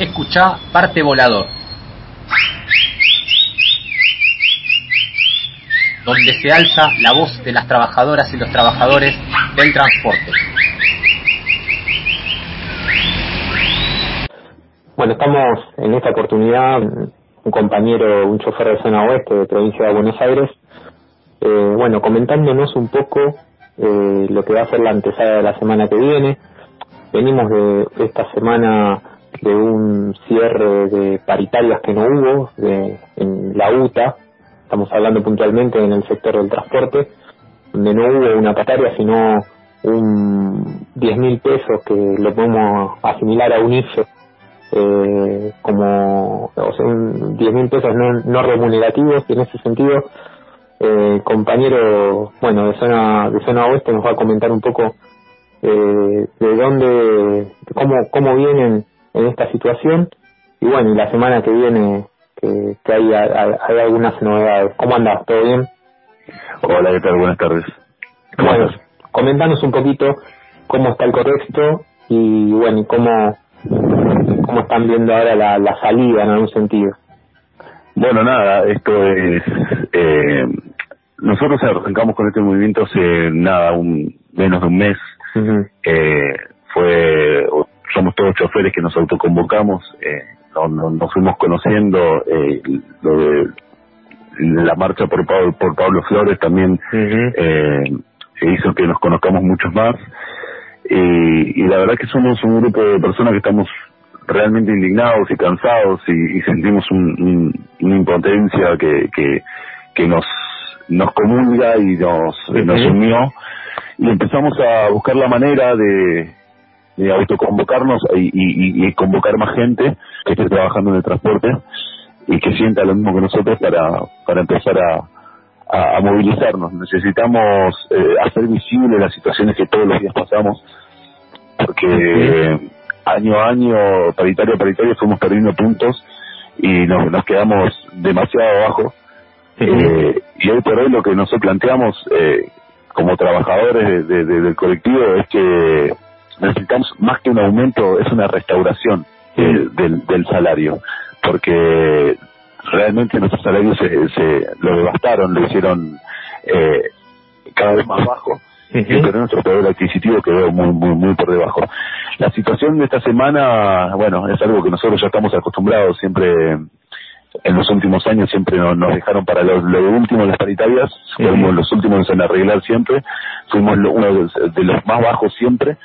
Escucha Parte Volador. Donde se alza la voz de las trabajadoras y los trabajadores del transporte. Bueno, estamos en esta oportunidad, un compañero, un chofer de zona oeste de provincia de Buenos Aires, eh, bueno, comentándonos un poco eh, lo que va a ser la antesada de la semana que viene. Venimos de esta semana de un cierre de paritarias que no hubo de, en la UTA, estamos hablando puntualmente en el sector del transporte, donde no hubo una paritaria, sino un 10 mil pesos que lo podemos asimilar a un IFE eh, como o sea, 10 mil pesos no, no remunerativos y en ese sentido eh, compañero bueno de zona de zona oeste nos va a comentar un poco eh, de dónde cómo cómo vienen en esta situación. Y bueno y la semana que viene que, que hay, hay, algunas novedades. Cómo andas todo bien hola qué tal buenas tardes. Bueno comentanos un poquito cómo está el contexto y bueno y cómo cómo están viendo ahora la, la salida en algún sentido. Bueno, nada, esto es... Eh, nosotros arrancamos con este movimiento hace nada, un menos de un mes. eh, fue somos todos choferes que nos autoconvocamos, eh, nos, fuimos conociendo, eh, lo de la marcha por Pablo, por Pablo Flores también eh, hizo que nos conozcamos muchos más. Y, y la verdad que somos un grupo de personas que estamos realmente indignados y cansados y, sentimos un, una impotencia que, que, que nos nos comulga y nos, nos unió. Y empezamos a buscar la manera de, de autoconvocarnos y, y, y, convocar más gente que esté trabajando en el transporte y que sienta lo mismo que nosotros para, para empezar a, a, movilizarnos. Necesitamos eh, hacer visible las situaciones que todos los días pasamos porque año a año, paritario a paritario, fuimos perdiendo puntos y nos, nos quedamos demasiado abajo. Eh, y hoy por hoy lo que nosotros planteamos eh, como trabajadores de, del colectivo es que necesitamos más que un aumento, es una restauración del, del salario, porque realmente nuestros salarios se, se lo devastaron, lo hicieron eh, cada vez más bajo. Pero nuestro poder adquisitivo quedó muy, muy, muy por debajo. La situación de esta semana, bueno, es algo que nosotros ya estamos acostumbrados, siempre en los últimos años siempre nos, dejaron para lo, lo último las paritarias, fuimos los últimos en arreglar siempre, fuimos uno de los más bajos siempre,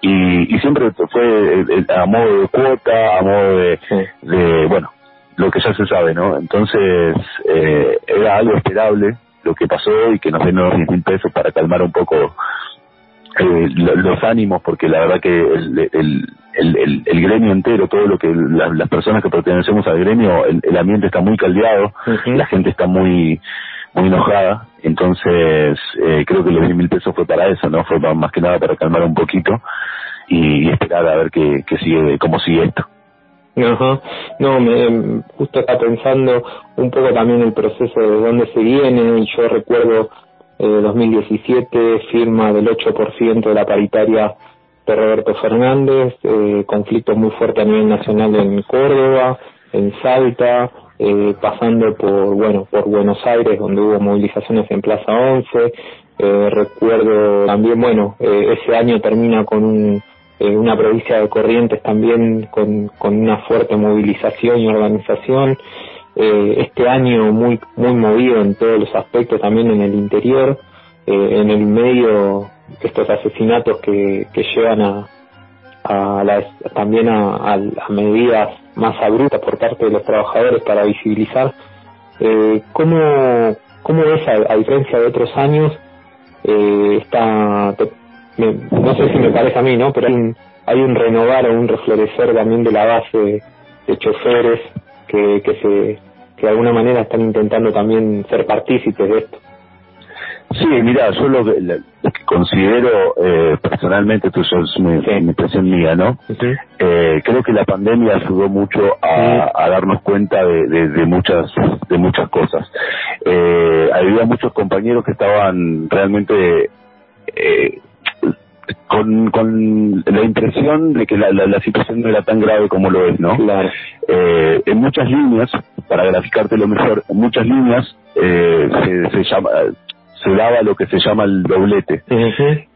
y, y siempre fue a modo de cuota, a modo de, de, bueno, lo que ya se sabe, ¿no? Entonces, eh, era algo esperable, lo que pasó y que nos den unos 10 mil pesos para calmar un poco eh, los ánimos, porque la verdad que el, el, el, el, gremio entero, todo lo que las personas que pertenecemos al gremio, el, ambiente está muy caldeado, la gente está muy muy enojada, entonces eh, creo que los 10 mil pesos fue para eso, no fue más que nada para calmar un poquito y, esperar a ver qué, qué sigue, cómo sigue esto. Ajá. No, me, justo está pensando un poco también el proceso de dónde se viene. Yo recuerdo eh, 2017, firma del 8% de la paritaria de Roberto Fernández, eh, conflictos muy fuertes a nivel nacional en Córdoba, en Salta, eh, pasando por, bueno, por Buenos Aires, donde hubo movilizaciones en Plaza 11. Eh, recuerdo también, bueno, eh, ese año termina con un eh, una provincia de Corrientes también con, con una fuerte movilización y organización. Eh, este año muy muy movido en todos los aspectos, también en el interior, en el medio, estos asesinatos que, que llevan a, a las, también a, a, medidas más abruptas por parte de los trabajadores para visibilizar. Eh, ¿cómo, ¿Cómo ves, a, a diferencia de otros años, eh, esta, no sé si me parece a mí, ¿no? Pero hay un, hay un renovar o un reflorecer también de la base de, choferes que, que se que de alguna manera están intentando también ser partícipes de esto. Sí, mira, yo lo que, considero eh, personalmente, esto es mi, impresión mía, ¿no? Eh, creo que la pandemia ayudó mucho a, a darnos cuenta de, de, de, muchas de muchas cosas. Eh, había muchos compañeros que estaban realmente eh, con, con la impresión de que la, la, situación no era tan grave como lo es, ¿no? Claro. Eh, en muchas líneas, para graficarte lo mejor, en muchas líneas eh, se, se llama se daba lo que se llama el doblete,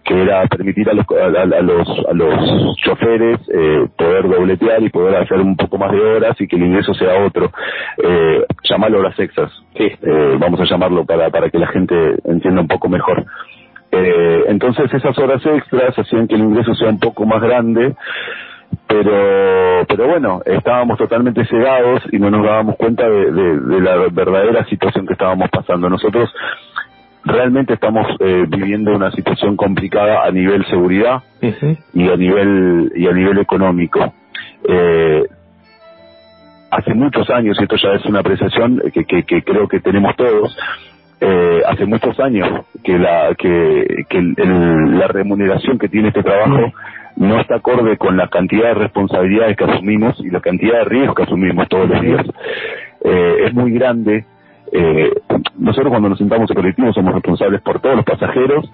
que era permitir a los, a, los, a los choferes eh, poder dobletear y poder hacer un poco más de horas y que el ingreso sea otro. Eh, llamarlo horas extras, sí. eh, vamos a llamarlo para, para que la gente entienda un poco mejor. Eh, entonces esas horas extras hacían que el ingreso sea un poco más grande, pero pero bueno, estábamos totalmente cegados y no nos dábamos cuenta de, de la verdadera situación que estábamos pasando. Nosotros realmente estamos eh, viviendo una situación complicada a nivel seguridad y a nivel y a nivel económico. Eh, hace muchos años, y esto ya es una apreciación que, que, que creo que tenemos todos, eh, hace muchos años que la que, que la remuneración que tiene este trabajo no está acorde con la cantidad de responsabilidades que asumimos y la cantidad de riesgos que asumimos todos los días. Eh, es muy grande eh, nosotros cuando nos sentamos en colectivo somos responsables por todos los pasajeros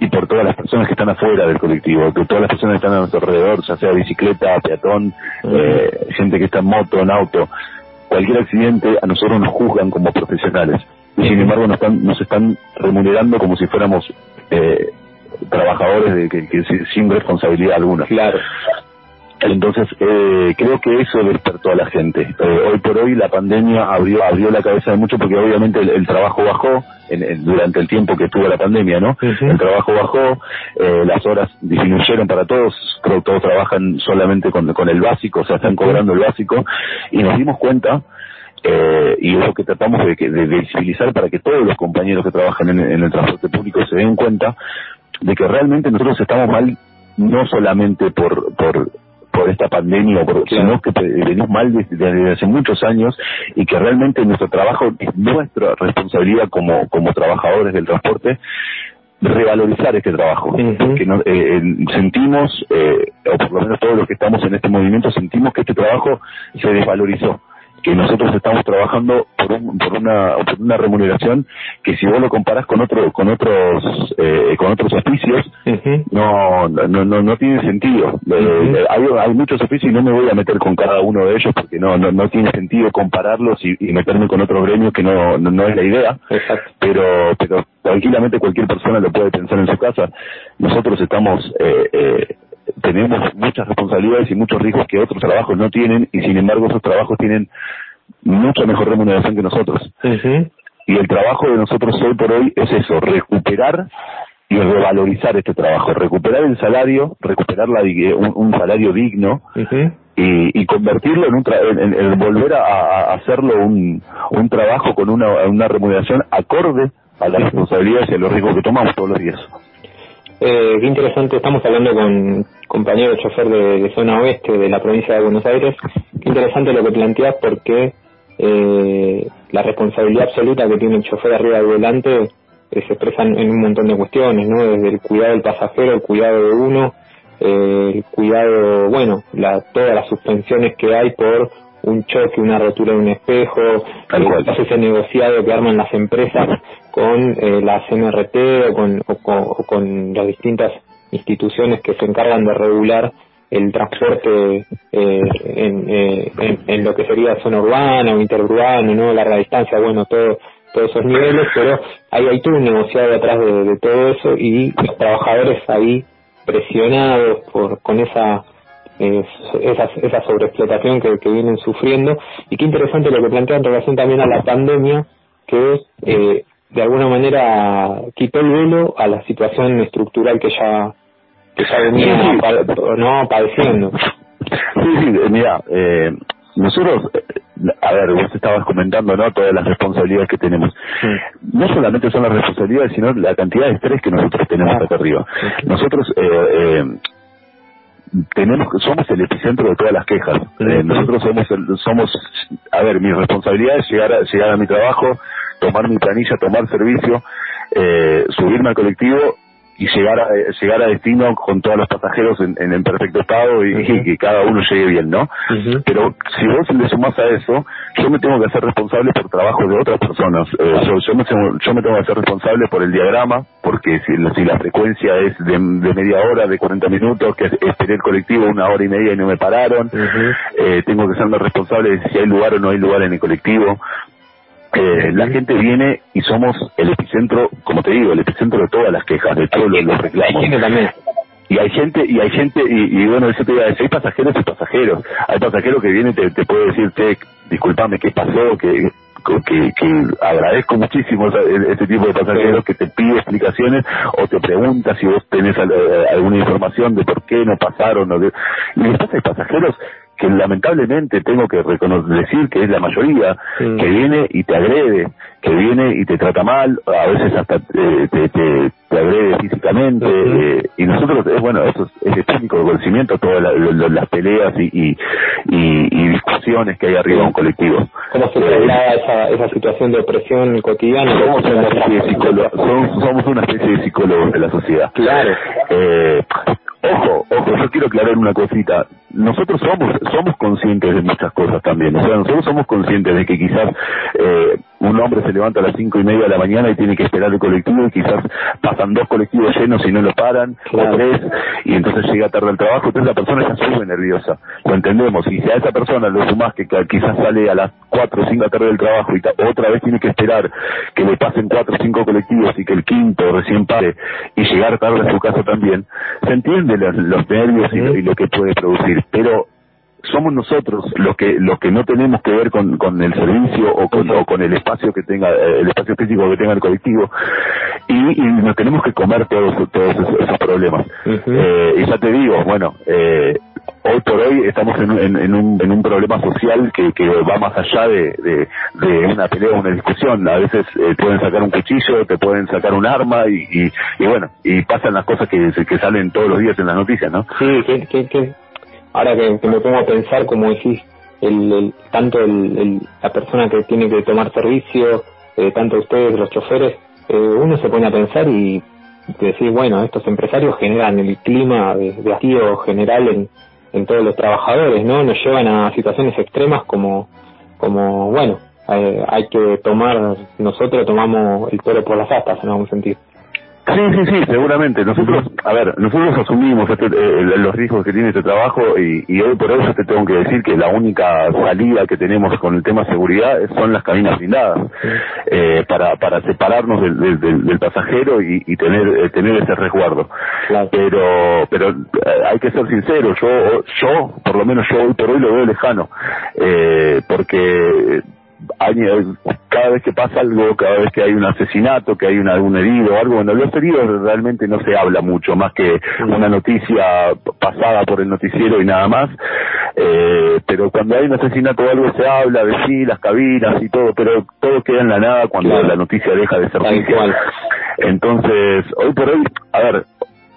y por todas las personas que están afuera del colectivo, que todas las personas que están a nuestro alrededor, ya sea bicicleta, peatón, eh, gente que está en moto, en auto, cualquier accidente a nosotros nos juzgan como profesionales y sin embargo nos están, nos están remunerando como si fuéramos eh, trabajadores de que, que, sin responsabilidad alguna. Claro. Entonces, eh, creo que eso despertó a la gente. Eh, hoy por hoy la pandemia abrió abrió la cabeza de muchos porque obviamente el, trabajo bajó en, durante el tiempo que estuvo la pandemia, ¿no? El trabajo bajó, eh, las horas disminuyeron para todos, creo que todos trabajan solamente con, con el básico, o sea, están cobrando el básico, y nos dimos cuenta eh, y es lo que tratamos de, de, visibilizar para que todos los compañeros que trabajan en, en, el transporte público se den cuenta de que realmente nosotros estamos mal no solamente por, por por esta pandemia, porque sino que venimos mal desde, hace muchos años y que realmente nuestro trabajo es nuestra responsabilidad como, como trabajadores del transporte revalorizar este trabajo, porque eh, sentimos, eh, o por lo menos todos los que estamos en este movimiento, sentimos que este trabajo se desvalorizó que nosotros estamos trabajando por, un, por una por una remuneración que si vos lo comparas con otro con otros eh, con otros oficios no, no no no tiene sentido. Eh, hay, hay muchos oficios y no me voy a meter con cada uno de ellos porque no no, no tiene sentido compararlos y, meterme con otro gremio que no, no, es la idea. Pero pero tranquilamente cualquier persona lo puede pensar en su casa. Nosotros estamos eh, eh, responsabilidades y muchos riesgos que otros trabajos no tienen y sin embargo esos trabajos tienen mucha mejor remuneración que nosotros. Y el trabajo de nosotros hoy por hoy es eso, recuperar y revalorizar este trabajo, recuperar el salario, recuperar la, un, salario digno y, y, convertirlo en, un en, volver a, hacerlo un, un trabajo con una, una remuneración acorde a las responsabilidades y a los riesgos que tomamos todos los días. Eh, qué interesante, estamos hablando con compañero chofer de, zona oeste de la provincia de Buenos Aires. Qué interesante lo que planteas porque eh, la responsabilidad absoluta que tiene el chofer arriba del volante eh, se expresa en un montón de cuestiones, ¿no? Desde el cuidado del pasajero, el cuidado de uno, eh, el cuidado, bueno, la, todas las suspensiones que hay por un choque, una rotura de un espejo, el ese negociado que arman las empresas con eh, la CNRT o con, o con, las distintas instituciones que se encargan de regular el transporte eh, en, eh, en, en, lo que sería zona urbana o interurbano, ¿no? larga distancia, bueno, todo, todos esos niveles, pero hay, hay todo un negociado detrás de, todo eso y los trabajadores ahí presionados por con esa esa, esa sobreexplotación que, que vienen sufriendo. Y qué interesante lo que plantea en relación también a la pandemia que eh, de alguna manera quitó el velo a la situación estructural que ya que ya venía no padeciendo. Sí sí mira eh, nosotros eh, a ver vos estabas comentando no todas las responsabilidades que tenemos. No solamente son las responsabilidades sino la cantidad de estrés que nosotros tenemos acá arriba. nosotros eh, eh, tenemos somos el epicentro de todas las quejas. Eh, nosotros somos el, somos a ver mi responsabilidad es llegar a, llegar a mi trabajo tomar mi planilla tomar servicio eh, subirme al colectivo y llegar a, llegar a destino con todos los pasajeros en, en, perfecto estado y, que cada uno llegue bien, ¿no? Pero si vos le sumás a eso, yo me tengo que hacer responsable por trabajo de otras personas. Eh, yo, yo, me, yo me tengo que hacer responsable por el diagrama, porque si, si la frecuencia es de, media hora, de 40 minutos, que esperé el colectivo una hora y media y no me pararon, eh, tengo que serme responsable de si hay lugar o no hay lugar en el colectivo. Eh, la gente viene y somos el epicentro, como te digo, el epicentro de todas las quejas, de todos los, reclamos. Y hay gente, y hay gente, y, bueno, eso te iba a decir, hay pasajeros y pasajeros. Hay pasajeros que vienen y te, te puede decir, te, disculpame, ¿qué pasó? que que, que agradezco muchísimo ese tipo de pasajeros que te pide explicaciones o te pregunta si vos tenés eh, alguna información de por qué no pasaron. O Y después hay pasajeros que lamentablemente tengo que reconocer, decir que es la mayoría, que viene y te agrede, que viene y te trata mal, a veces hasta eh, te, te, te, agrede físicamente, eh, y nosotros, eh, bueno, eso es, es técnico de conocimiento, todas las peleas y, y, y, discusiones que hay arriba de un colectivo. ¿Cómo se traslada esa, esa situación de opresión cotidiana? Somos una especie de somos, somos una especie de psicólogos de la sociedad. Claro. Ojo, ojo, yo quiero aclarar una cosita. Nosotros somos somos conscientes de muchas cosas también. O sea, nosotros somos conscientes de que quizás eh, un hombre se levanta a las cinco y media de la mañana y tiene que esperar el colectivo y quizás pasan dos colectivos llenos y no lo paran, o tres, y entonces llega tarde al trabajo, entonces la persona ya se sube nerviosa. Lo entendemos. Y si a esa persona lo sumás que, quizás sale a las cuatro o cinco de la tarde del trabajo y otra vez tiene que esperar que le pasen cuatro o cinco colectivos y que el quinto recién pare y llegar tarde a su casa también, se entiende los, nervios y, lo que puede producir, pero somos nosotros los que los que no tenemos que ver con, con el servicio o con, con el espacio que tenga eh, el espacio físico que tenga el colectivo y, y nos tenemos que comer todos todos esos, problemas eh, y ya te digo bueno eh, hoy por hoy estamos en, en, un, en un problema social que, que va más allá de, de, una pelea o una discusión. A veces eh, pueden sacar un cuchillo, te pueden sacar un arma y, y, bueno, y pasan las cosas que, que salen todos los días en las noticias, ¿no? Sí, que, que ahora que, me pongo a pensar, como decís, el, tanto el, la persona que tiene que tomar servicio, eh, tanto ustedes, los choferes, eh, uno se pone a pensar y decir, bueno, estos empresarios generan el clima de, de general en, en todos los trabajadores, ¿no? Nos llevan a situaciones extremas como, como bueno, eh, hay que tomar, nosotros tomamos el toro por las astas en algún sentido. Sí, sí, sí, seguramente. Nosotros, a ver, nosotros asumimos este, eh, los riesgos que tiene este trabajo y, y, hoy por eso te tengo que decir que la única salida que tenemos con el tema seguridad son las cabinas blindadas eh, para, para separarnos del, del, del pasajero y, y tener eh, tener ese resguardo. Pero pero eh, hay que ser sincero, yo yo por lo menos yo hoy por hoy lo veo lejano eh, cada vez que pasa algo, cada vez que hay un asesinato, que hay un, algún herido o algo, bueno, los heridos realmente no se habla mucho, más que una noticia pasada por el noticiero y nada más, eh, pero cuando hay un asesinato o algo se habla de sí, las cabinas y todo, pero todo queda en la nada cuando la noticia deja de ser noticia. Entonces, hoy por hoy, a ver,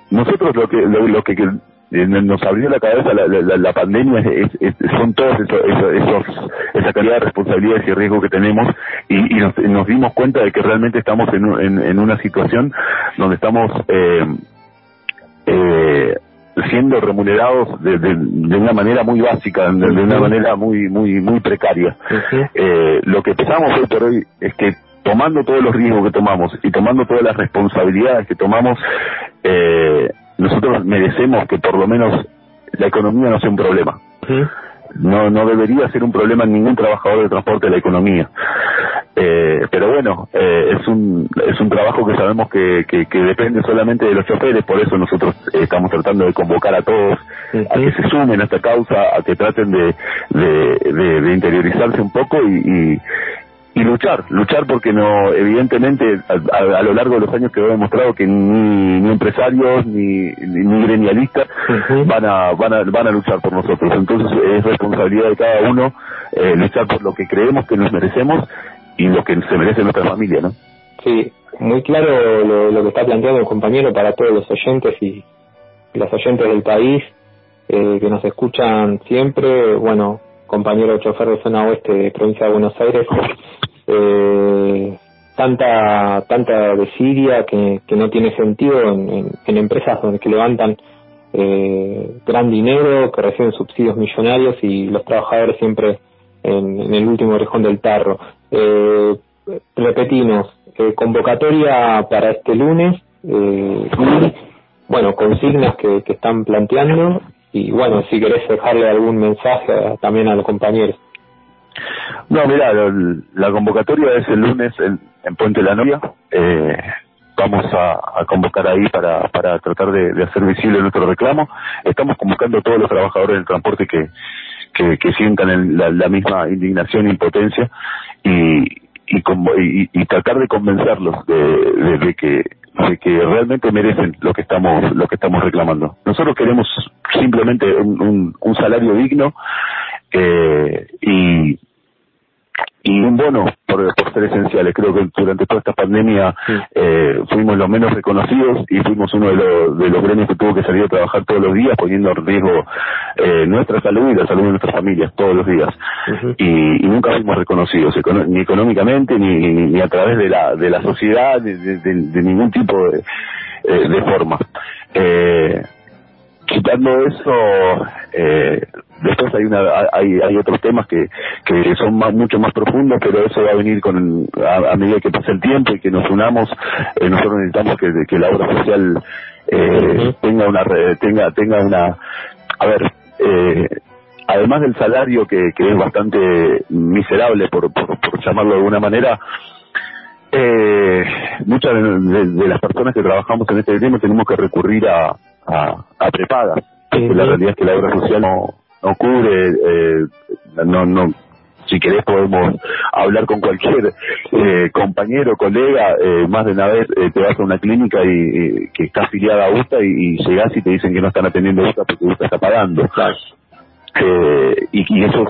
nosotros lo que lo que eh, nos abrió la cabeza la, la, la pandemia es, son todos esos, esos, esa calidad de responsabilidades y riesgo que tenemos y, y nos, nos, dimos cuenta de que realmente estamos en, en, en una situación donde estamos eh, eh, siendo remunerados de, de, de, una manera muy básica, de, una manera muy muy muy precaria. eh, lo que pensamos hoy por hoy es que tomando todos los riesgos que tomamos y tomando todas las responsabilidades que tomamos, eh, nosotros merecemos que por lo menos la economía no sea un problema. No, no debería ser un problema en ningún trabajador de transporte de la economía. Eh, pero bueno, eh, es un es un trabajo que sabemos que, que, que, depende solamente de los choferes, por eso nosotros estamos tratando de convocar a todos a que se sumen a esta causa, a que traten de, de, de, interiorizarse un poco y, y, y luchar, luchar porque no, evidentemente a, lo largo de los años quedó demostrado que ni, ni empresarios ni, ni, gremialistas van a, van a van a luchar por nosotros. Entonces es responsabilidad de cada uno eh, luchar por lo que creemos que nos merecemos y lo que se merece nuestra familia, ¿no? Sí, muy claro lo, lo que está planteando el compañero para todos los oyentes y los oyentes del país eh, que nos escuchan siempre, bueno, compañero chofer de zona oeste de provincia de Buenos Aires, eh, tanta tanta desidia que, que no tiene sentido en, empresas donde que levantan eh, gran dinero, que reciben subsidios millonarios y los trabajadores siempre en, el último orejón del tarro. Eh, repetimos, eh, convocatoria para este lunes eh, bueno, consignas que, que están planteando y, bueno, si querés dejarle algún mensaje también a los compañeros. No, mira, la convocatoria es el lunes en, en Puente La Novia. Eh, vamos a, convocar ahí para, para tratar de, hacer visible nuestro reclamo. Estamos convocando a todos los trabajadores del transporte que, que, sientan la, misma indignación e impotencia y, y, y, tratar de convencerlos de, de, que de que realmente merecen lo que estamos lo que estamos reclamando. Nosotros queremos simplemente un, un, salario digno eh, y y un bono por, por ser esenciales. Creo que durante toda esta pandemia eh, fuimos los menos reconocidos y fuimos uno de los, de los gremios que tuvo que salir a trabajar todos los días poniendo en riesgo eh, nuestra salud y la salud de nuestras familias todos los días. y, nunca fuimos reconocidos ni económicamente ni, ni, a través de la, de la sociedad de, de, ningún tipo de, eh, de forma. Eh, quitando eso, eh, después hay una hay, hay otros temas que, que son más, mucho más profundos, pero eso va a venir con a, medida que pase el tiempo y que nos unamos. Eh, nosotros necesitamos que, que la obra social eh, tenga una tenga tenga una a ver eh, además del salario que, que es bastante miserable por, por, por llamarlo de alguna manera eh, muchas de, las personas que trabajamos en este tema tenemos que recurrir a, a, a prepaga. La realidad es que la obra social no, no cubre, eh, no, no, si querés podemos hablar con cualquier eh, compañero, colega, eh, más de una vez eh, te vas a una clínica y, que está afiliada a USTA y, y llegás y te dicen que no están atendiendo USTA porque USTA está pagando. Eh, y, y eso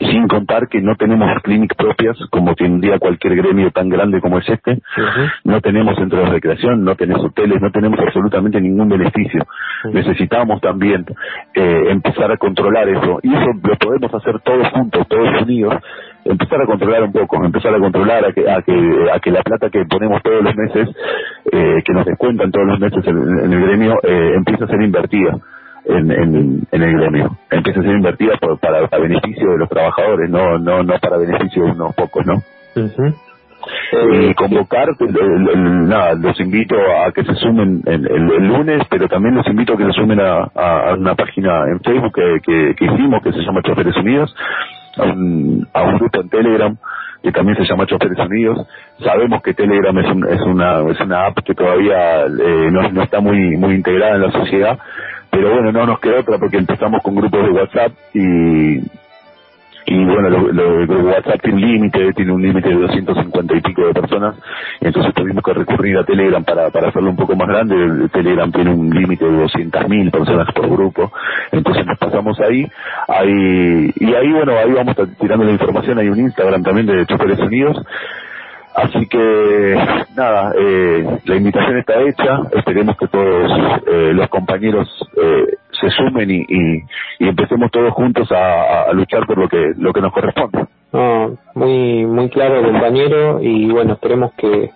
sin contar que no tenemos clínicas propias como tendría cualquier gremio tan grande como es este, no tenemos centros de recreación, no tenemos hoteles, no tenemos absolutamente ningún beneficio. Necesitamos también eh, empezar a controlar eso, y eso lo podemos hacer todos juntos, todos unidos, empezar a controlar un poco, empezar a controlar a que, a que, a que la plata que ponemos todos los meses, eh, que nos descuentan todos los meses en, el gremio, eh, empiece a ser invertida en, en, en el gremio. Empieza a ser invertida para, para beneficio de los trabajadores, no no no para beneficio de unos pocos, ¿no? y convocar, nada, los invito a que se sumen el, el, lunes, pero también los invito a que se sumen a, a, una página en Facebook que, que, hicimos, que se llama Choferes Unidos, a un, a un grupo en Telegram que también se llama Choferes Unidos. Sabemos que Telegram es, es, una, es una app que todavía eh, no, no está muy, muy integrada en la sociedad, pero bueno, no nos queda otra porque empezamos con grupos de WhatsApp y, y bueno, lo, WhatsApp tiene un límite, tiene un límite de 250 y pico de personas, entonces tuvimos que recurrir a Telegram para, para hacerlo un poco más grande, Telegram tiene un límite de 200.000 personas por grupo, entonces nos pasamos ahí, ahí, y ahí bueno, ahí vamos tirando la información, hay un Instagram también de Choferes Unidos, Así que nada, eh, la invitación está hecha, esperemos que todos eh, los compañeros eh, se sumen y, y, empecemos todos juntos a, luchar por lo que lo que nos corresponde. No, muy muy claro compañero y bueno, esperemos que,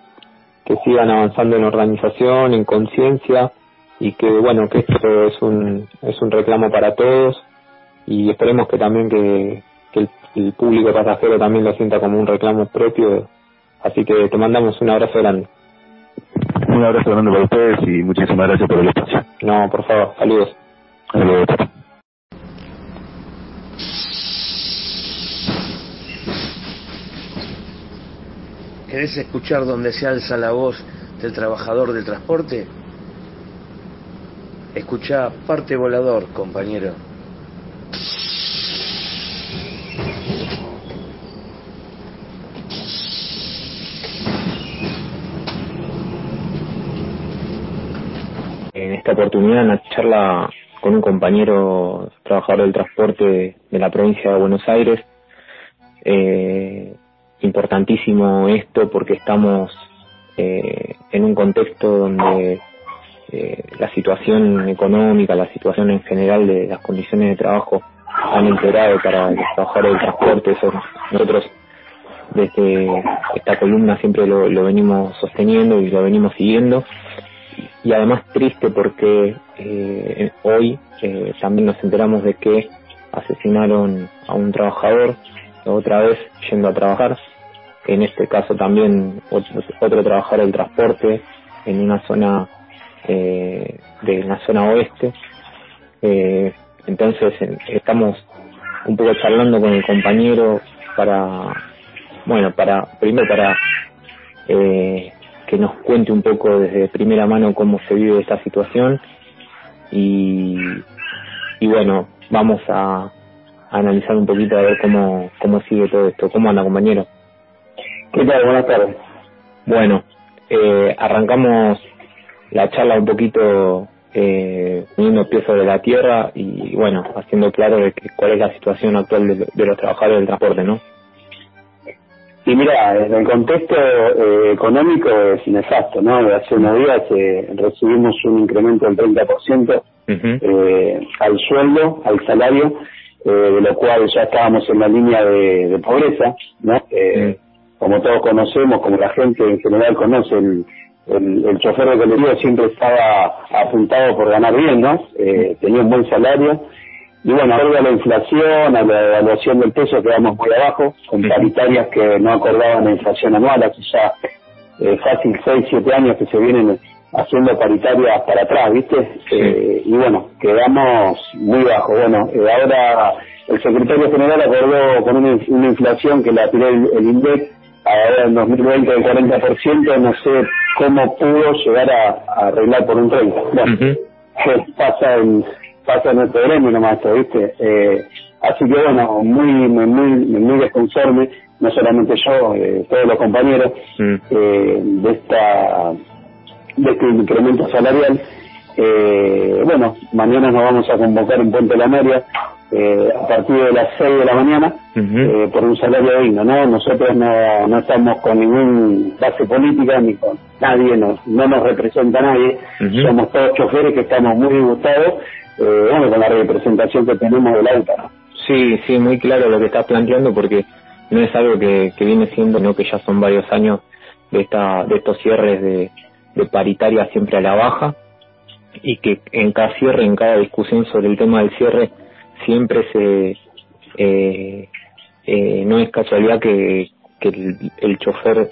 que sigan avanzando en organización, en conciencia y que bueno, que esto es un es un reclamo para todos y esperemos que también que, que el, el público pasajero también lo sienta como un reclamo propio Así que te mandamos un abrazo grande. Un abrazo grande para ustedes y muchísimas gracias por el espacio. No, por favor, saludos. Saludos. ¿Querés escuchar donde se alza la voz del trabajador del transporte? Escucha parte volador, compañero. esta oportunidad en la charla con un compañero trabajador del transporte de la provincia de Buenos Aires. Eh, importantísimo esto porque estamos eh, en un contexto donde eh, la situación económica, la situación en general de las condiciones de trabajo han empeorado para los trabajadores del transporte. Eso nosotros desde esta columna siempre lo, lo venimos sosteniendo y lo venimos siguiendo y además triste porque eh, hoy eh, también nos enteramos de que asesinaron a un trabajador otra vez yendo a trabajar. En este caso también otro, otro trabajador del transporte en una zona eh, de la zona oeste. Eh, entonces estamos un poco charlando con el compañero para bueno para primero para eh, que nos cuente un poco desde primera mano cómo se vive esta situación y, y bueno, vamos a, analizar un poquito a ver cómo, cómo sigue todo esto. ¿Cómo anda, compañero? ¿Qué tal? Buenas tardes. Bueno, eh, arrancamos la charla un poquito eh, poniendo pies sobre la tierra y bueno, haciendo claro de que, cuál es la situación actual de, de los trabajadores del transporte, ¿no? Y mira, en el contexto eh, económico es inexacto, ¿no? Hace unos días eh, recibimos un incremento del 30% eh, al sueldo, al salario, eh, de lo cual ya estábamos en la línea de, de pobreza, ¿no? Eh, Como todos conocemos, como la gente en general conoce, el, el, el chofer de colectivo siempre estaba apuntado por ganar bien, ¿no? Tenía un buen salario y bueno, a la inflación, a la evaluación del peso quedamos muy abajo, con paritarias que no acordaban la inflación anual, hace ya eh, fácil 6, 7 años que se vienen haciendo paritarias para atrás, ¿viste? Eh, y bueno, quedamos muy bajo. Bueno, eh, ahora el secretario general acordó con una, una inflación que la tiró el, el INDEC ahora en 2020 del 40%, no sé cómo pudo llegar a, a arreglar por un 30%. Bueno, ¿qué pasa en pasa en nuestro gremio nomás, ¿viste? Eh, así que bueno, muy, muy, muy desconforme, no solamente yo, eh, todos los compañeros, Mm. eh, de esta, de este incremento salarial. Eh, bueno, mañana nos vamos a convocar en Puente La Media, eh, a partir de las 6 de la mañana, eh, por un salario digno, ¿no? Nosotros no, no estamos con ningún base política ni con nadie, no, no nos representa nadie, somos todos choferes que estamos muy disgustados, eh, bueno, con la representación que tenemos de la UTA, ¿no? Sí, sí, muy claro lo que estás planteando porque no es algo que, que viene siendo, no que ya son varios años de esta de estos cierres de, paritaria siempre a la baja y que en cada cierre, en cada discusión sobre el tema del cierre siempre se eh, eh, no es casualidad que, que el, el chofer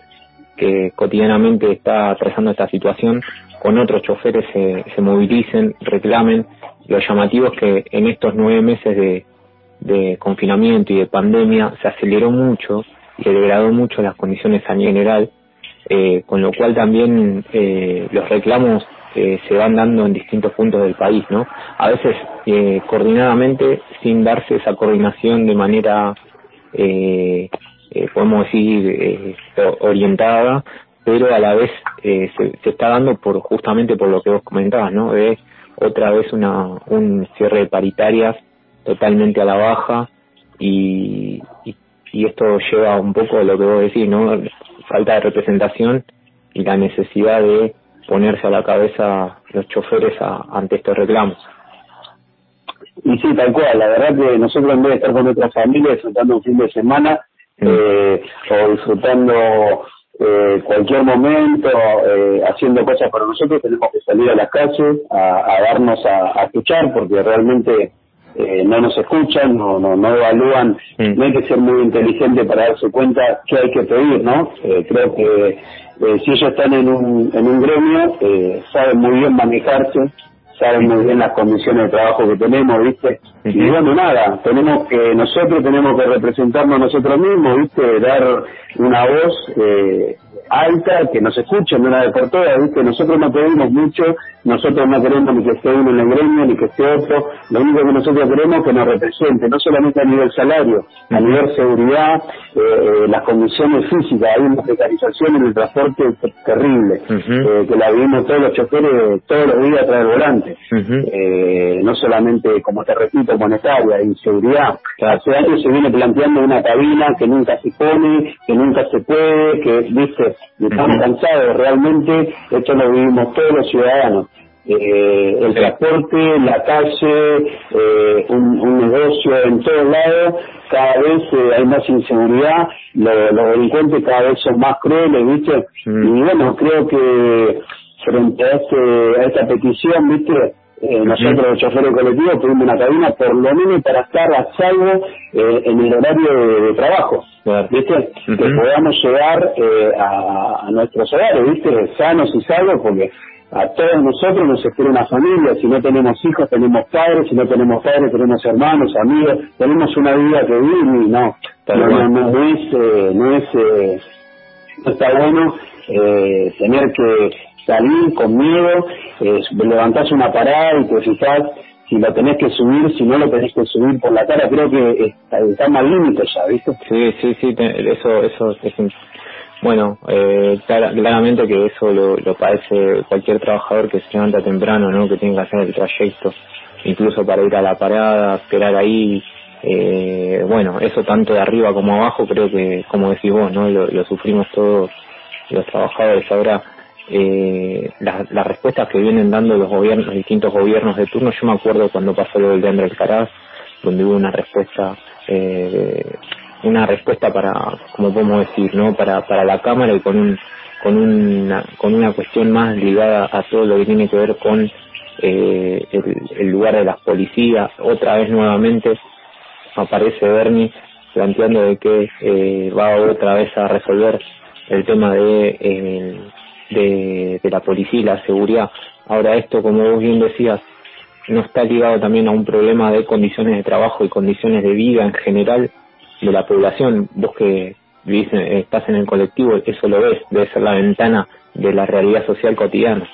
que cotidianamente está atravesando esta situación con otros choferes se, se movilicen, reclamen. Lo llamativo es que en estos nueve meses de, confinamiento y de pandemia se aceleró mucho y se degradó mucho las condiciones nivel general, eh, con lo cual también eh, los reclamos eh, se van dando en distintos puntos del país, ¿no? A veces eh, coordinadamente sin darse esa coordinación de manera, eh, eh, podemos decir, orientada, pero a la vez se, se está dando por justamente por lo que vos comentabas, ¿no? De otra vez una un cierre de paritarias totalmente a la baja y, y, y esto lleva un poco a lo que vos decís, ¿no? Falta de representación y la necesidad de ponerse a la cabeza los choferes a- ante estos reclamos. Y sí, tal cual, la verdad que nosotros en vez de estar con nuestra familia disfrutando un fin de semana Mm. eh, o disfrutando eh, cualquier momento, eh, haciendo cosas para nosotros, tenemos que salir a las calles a, a darnos a, a escuchar porque realmente eh, no nos escuchan, no, no, no evalúan, Mm. no hay que ser muy inteligente para darse cuenta qué hay que pedir, ¿no? Eh, creo que eh, si ellos están en un, en un gremio, eh, saben muy bien manejarse, saben muy bien las condiciones de trabajo que tenemos, ¿viste? Y Ujú. bueno, nada, tenemos que, nosotros tenemos que representarnos nosotros mismos, ¿viste? Dar una voz eh, alta, que nos escuchen de una vez por todas, ¿viste? Nosotros no pedimos mucho, nosotros no queremos ni que esté uno en el gremio, ni que esté otro, lo único que nosotros queremos es que nos represente, no solamente a nivel salario, a nivel seguridad, eh, eh, las condiciones físicas, hay una precarización en el transporte ter- terrible, eh, que la vivimos todos los choferes todos los días tras el volante Eh, no solamente, como te repito, monetaria, inseguridad. Claro. Hace años se viene planteando una cabina que nunca se pone, que nunca se puede, que, viste, y estamos cansados. Realmente, esto lo vivimos todos los ciudadanos. eh, el transporte, la calle, eh, un, negocio en todos lados, cada vez eh, hay más inseguridad, los, delincuentes cada vez son más crueles, ¿viste? Y bueno, creo que frente a, este, a esta petición, ¿viste? Eh, nosotros los choferes colectivos tuvimos una cabina por lo menos para estar a salvo eh, en el horario de, trabajo, ¿viste? Que podamos llegar eh, a, a, nuestros hogares, ¿viste? Sanos y salvos porque a todos nosotros nos espera una familia, si no tenemos hijos tenemos padres, si no tenemos padres tenemos hermanos, amigos, tenemos una vida que vivir y no, no, no, es, eh, no es, eh, no está bueno eh, tener que salir con miedo, eh, levantás una parada y te fijás si lo tenés que subir, si no lo tenés que subir por la cara, creo que está, está mal límite ya, ¿viste? Sí, sí, sí, eso, eso es bueno, eh, claramente que eso lo, lo, padece cualquier trabajador que se levanta temprano, ¿no? Que tiene que hacer el trayecto, incluso para ir a la parada, esperar ahí. Eh, bueno, eso tanto de arriba como abajo, creo que, como decís vos, ¿no? Lo, sufrimos todos los trabajadores. Ahora, eh, las, respuestas que vienen dando los gobiernos, distintos gobiernos de turno, yo me acuerdo cuando pasó lo del de Andrés Caraz, donde hubo una respuesta eh, una respuesta para, como podemos decir, ¿no? Para, para la Cámara y con un, con una, con una cuestión más ligada a todo lo que tiene que ver con eh, el, lugar de las policías. Otra vez nuevamente aparece Bernie planteando de que eh, va otra vez a resolver el tema de, eh, de, de la policía y la seguridad. Ahora esto, como vos bien decías, no está ligado también a un problema de condiciones de trabajo y condiciones de vida en general de la población, vos que vivís, estás en el colectivo, eso lo ves, debe ser la ventana de la realidad social cotidiana.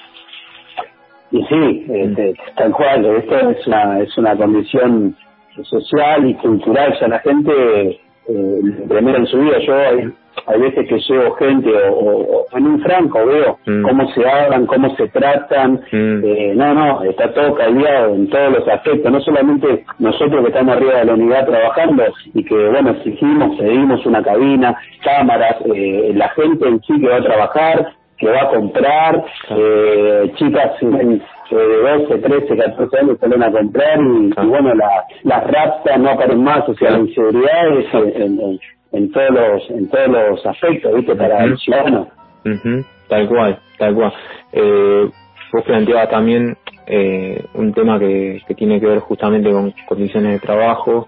Y sí, este, tal cual, esto es una, es una condición social y cultural, ya la gente eh, primero en su vida. Yo hay, hay veces que llevo gente o, en un franco veo mm. cómo se hablan, cómo se tratan. Mm. Eh, no, no, está todo cambiado en todos los aspectos. No solamente nosotros que estamos arriba de la unidad trabajando y que, bueno, exigimos, pedimos una cabina, cámaras, eh, la gente en sí que va a trabajar, que va a comprar, eh, chicas de 12, 13, 14 años salen a comprar y, bueno, la, las raptas no aparecen más, o sea, la inseguridad es en, en, todos los en todos los aspectos, ¿viste? Para el ciudadano. Tal cual, tal cual. Eh, vos planteabas también eh, un tema que, que tiene que ver justamente con condiciones de trabajo,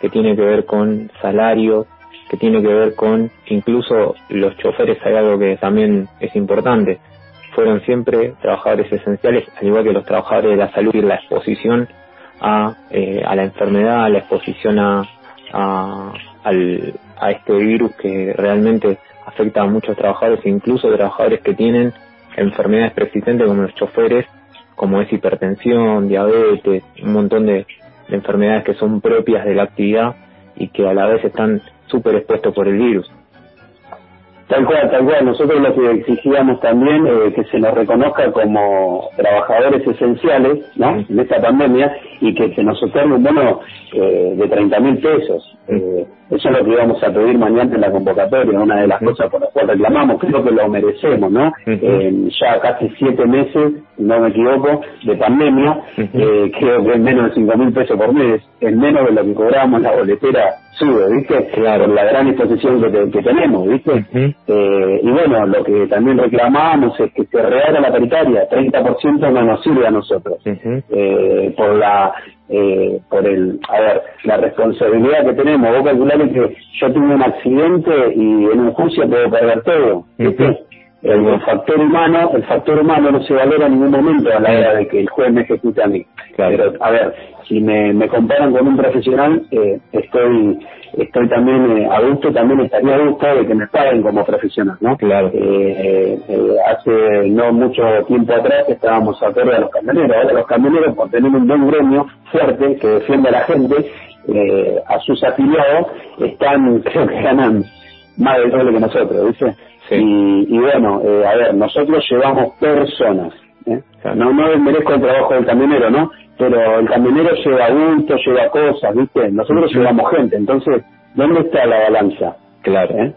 que tiene que ver con salario, que tiene que ver con incluso los choferes, hay algo que también es importante, fueron siempre trabajadores esenciales, al igual que los trabajadores de la salud y la exposición a, eh, a la enfermedad, a la exposición a, al, a este virus que realmente afecta a muchos trabajadores, incluso trabajadores que tienen enfermedades persistentes como los choferes, como es hipertensión, diabetes, un montón de enfermedades que son propias de la actividad y que a la vez están súper expuestos por el virus. Tal cual, tal cual. Nosotros lo que exigíamos también eh, que se nos reconozca como trabajadores esenciales, ¿no? En esta pandemia y que se nos otorgue un bono eh, de 30 mil pesos. Eh, eso es lo que íbamos a pedir mañana en la convocatoria, una de las cosas por las cuales reclamamos, creo que lo merecemos, ¿no? ya casi siete meses, no me equivoco, de pandemia, eh, creo que es menos de cinco mil pesos por mes, es menos de lo que cobramos la boletera sube, ¿viste? Claro. Por la gran exposición que, tenemos, ¿viste? eh, y bueno, lo que también reclamamos es que se rehaga la paritaria, 30% no nos sirve a nosotros, eh, por la eh, por el, a ver, la responsabilidad que tenemos. Vos calculás que yo tuve un accidente y en un juicio puedo perder todo. El, factor humano, el factor humano no se valora en ningún momento a la hora de que el juez me ejecute a mí. Pero, a ver, si me, me comparan con un profesional, eh, estoy estoy también eh, a gusto, también estaría a gusto de que me paguen como profesional, ¿no? Claro. Eh, eh, hace no mucho tiempo atrás estábamos a de los camioneros. Ahora los camioneros, por tener un buen gremio fuerte que defiende a la gente, eh, a sus afiliados, están, creo que ganan más del doble que nosotros, ¿viste? Y, y bueno, eh, a ver, nosotros llevamos personas. ¿eh? No, no merezco el trabajo del camionero, ¿no? Pero el camionero lleva adultos, lleva cosas, ¿viste? Nosotros llevamos gente, entonces, ¿dónde está la balanza? Claro. ¿Eh?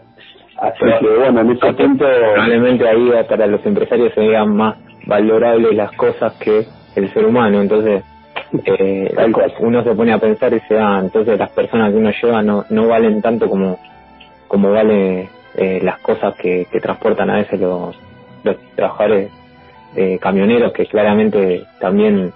Así que bueno, en ese punto... Probablemente ahí para los empresarios se vean más valorables las cosas que el ser humano, entonces eh, uno se pone a pensar y se da, entonces las personas que uno lleva no, no valen tanto como, como valen eh, las cosas que, que transportan a veces los, los trabajadores eh, camioneros que claramente también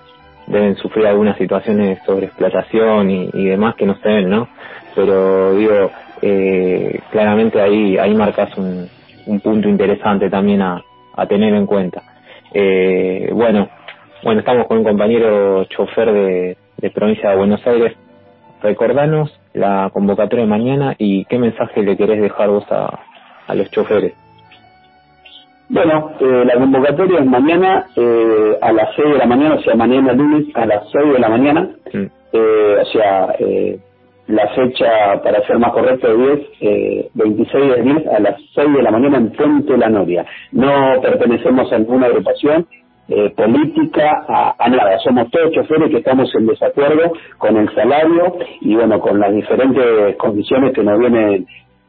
deben sufrir algunas situaciones sobre explotación y, y demás que no se ven, ¿no? Pero digo, eh, claramente ahí ahí marcas un, un punto interesante también a, a tener en cuenta. Eh, bueno, bueno, estamos con un compañero chofer de, de provincia de Buenos Aires. Recordanos la convocatoria de mañana y qué mensaje le querés dejar vos a, a los choferes. Bueno, eh, la convocatoria es mañana eh, a las 6 de la mañana, o sea, mañana lunes a las 6 de la mañana. Mm. Eh, o sea, eh, la fecha, para ser más correcto, es 10, eh, 26 de 10 a las 6 de la mañana en Puente La Noria. No pertenecemos a ninguna agrupación eh, política, a, a, nada. Somos todos choferes que estamos en desacuerdo con el salario y, bueno, con las diferentes condiciones que nos vienen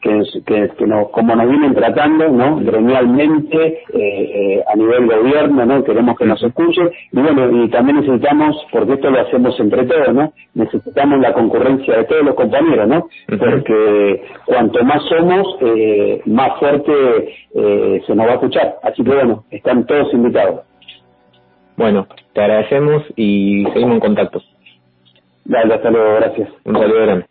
que, que, que nos, como nos vienen tratando, ¿no? Gremialmente, eh, eh, a nivel gobierno, ¿no? Queremos que nos escuchen. Y bueno, y también necesitamos, porque esto lo hacemos entre todos, ¿no? Necesitamos la concurrencia de todos los compañeros, ¿no? Porque cuanto más somos, eh, más fuerte eh, se nos va a escuchar. Así que bueno, están todos invitados. Bueno, te agradecemos y seguimos en contacto. Dale, hasta luego, gracias. Un saludo grande.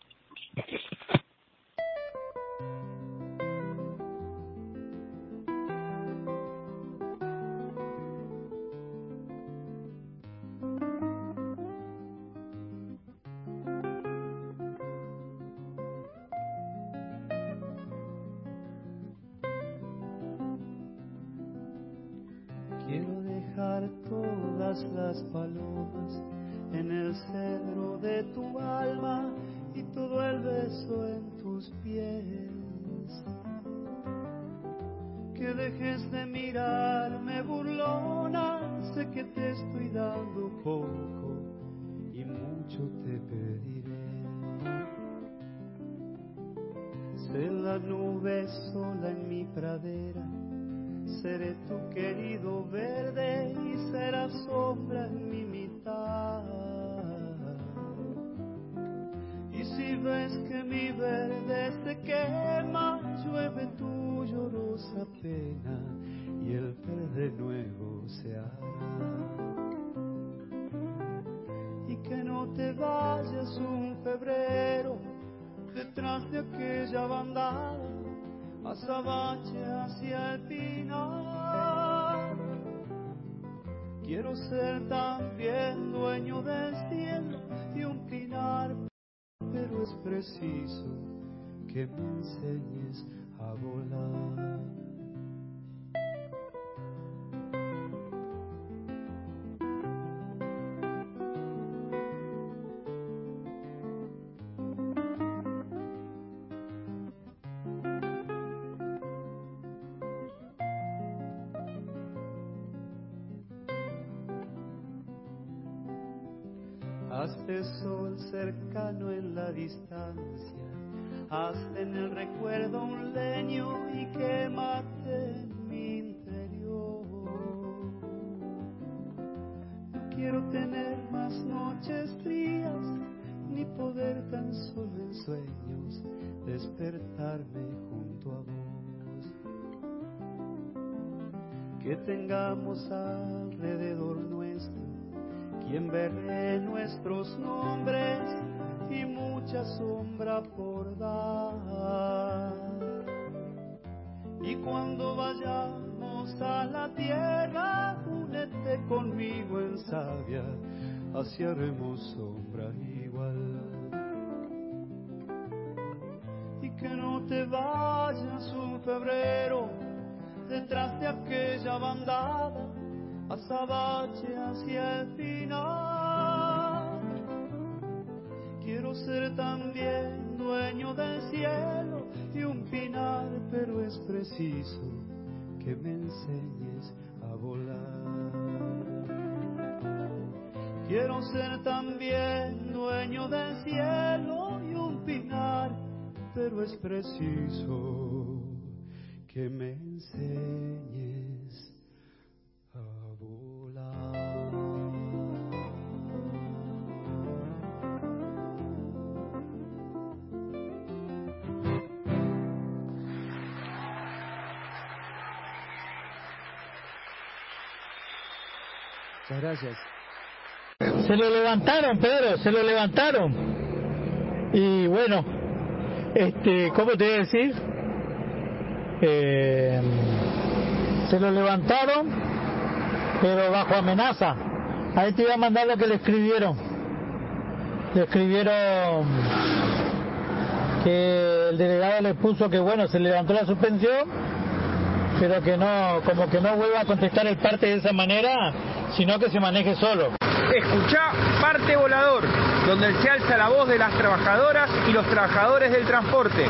Ves que mi verde se quema, llueve tu llorosa pena y el verde nuevo se hará. Y que no te vayas un febrero detrás de aquella bandada azabache hacia el final. Quiero ser también dueño del cielo es preciso que me enseñes a volar. Tengamos alrededor nuestro quien veré nuestros nombres y mucha sombra por dar. Y cuando vayamos a la tierra, únete conmigo en sabia, así haremos sombra igual. Y que no te vayas un febrero detrás de aquella bandada azabache hacia el final. Quiero ser también dueño del cielo y un pinar, pero es preciso que me enseñes a volar. Quiero ser también dueño del cielo y un pinar, pero es preciso que me enseñes a volar. Muchas gracias. Se lo levantaron, Pedro, se lo levantaron. Y bueno, este, ¿cómo te voy a decir? Eh, se lo levantaron, pero bajo amenaza. Ahí te iba a mandar lo que le escribieron. Le escribieron que el delegado le puso que bueno, se levantó la suspensión, pero que no, como que no vuelva a contestar el parte de esa manera, sino que se maneje solo. Escuchá Parte Volador, donde se alza la voz de las trabajadoras y los trabajadores del transporte.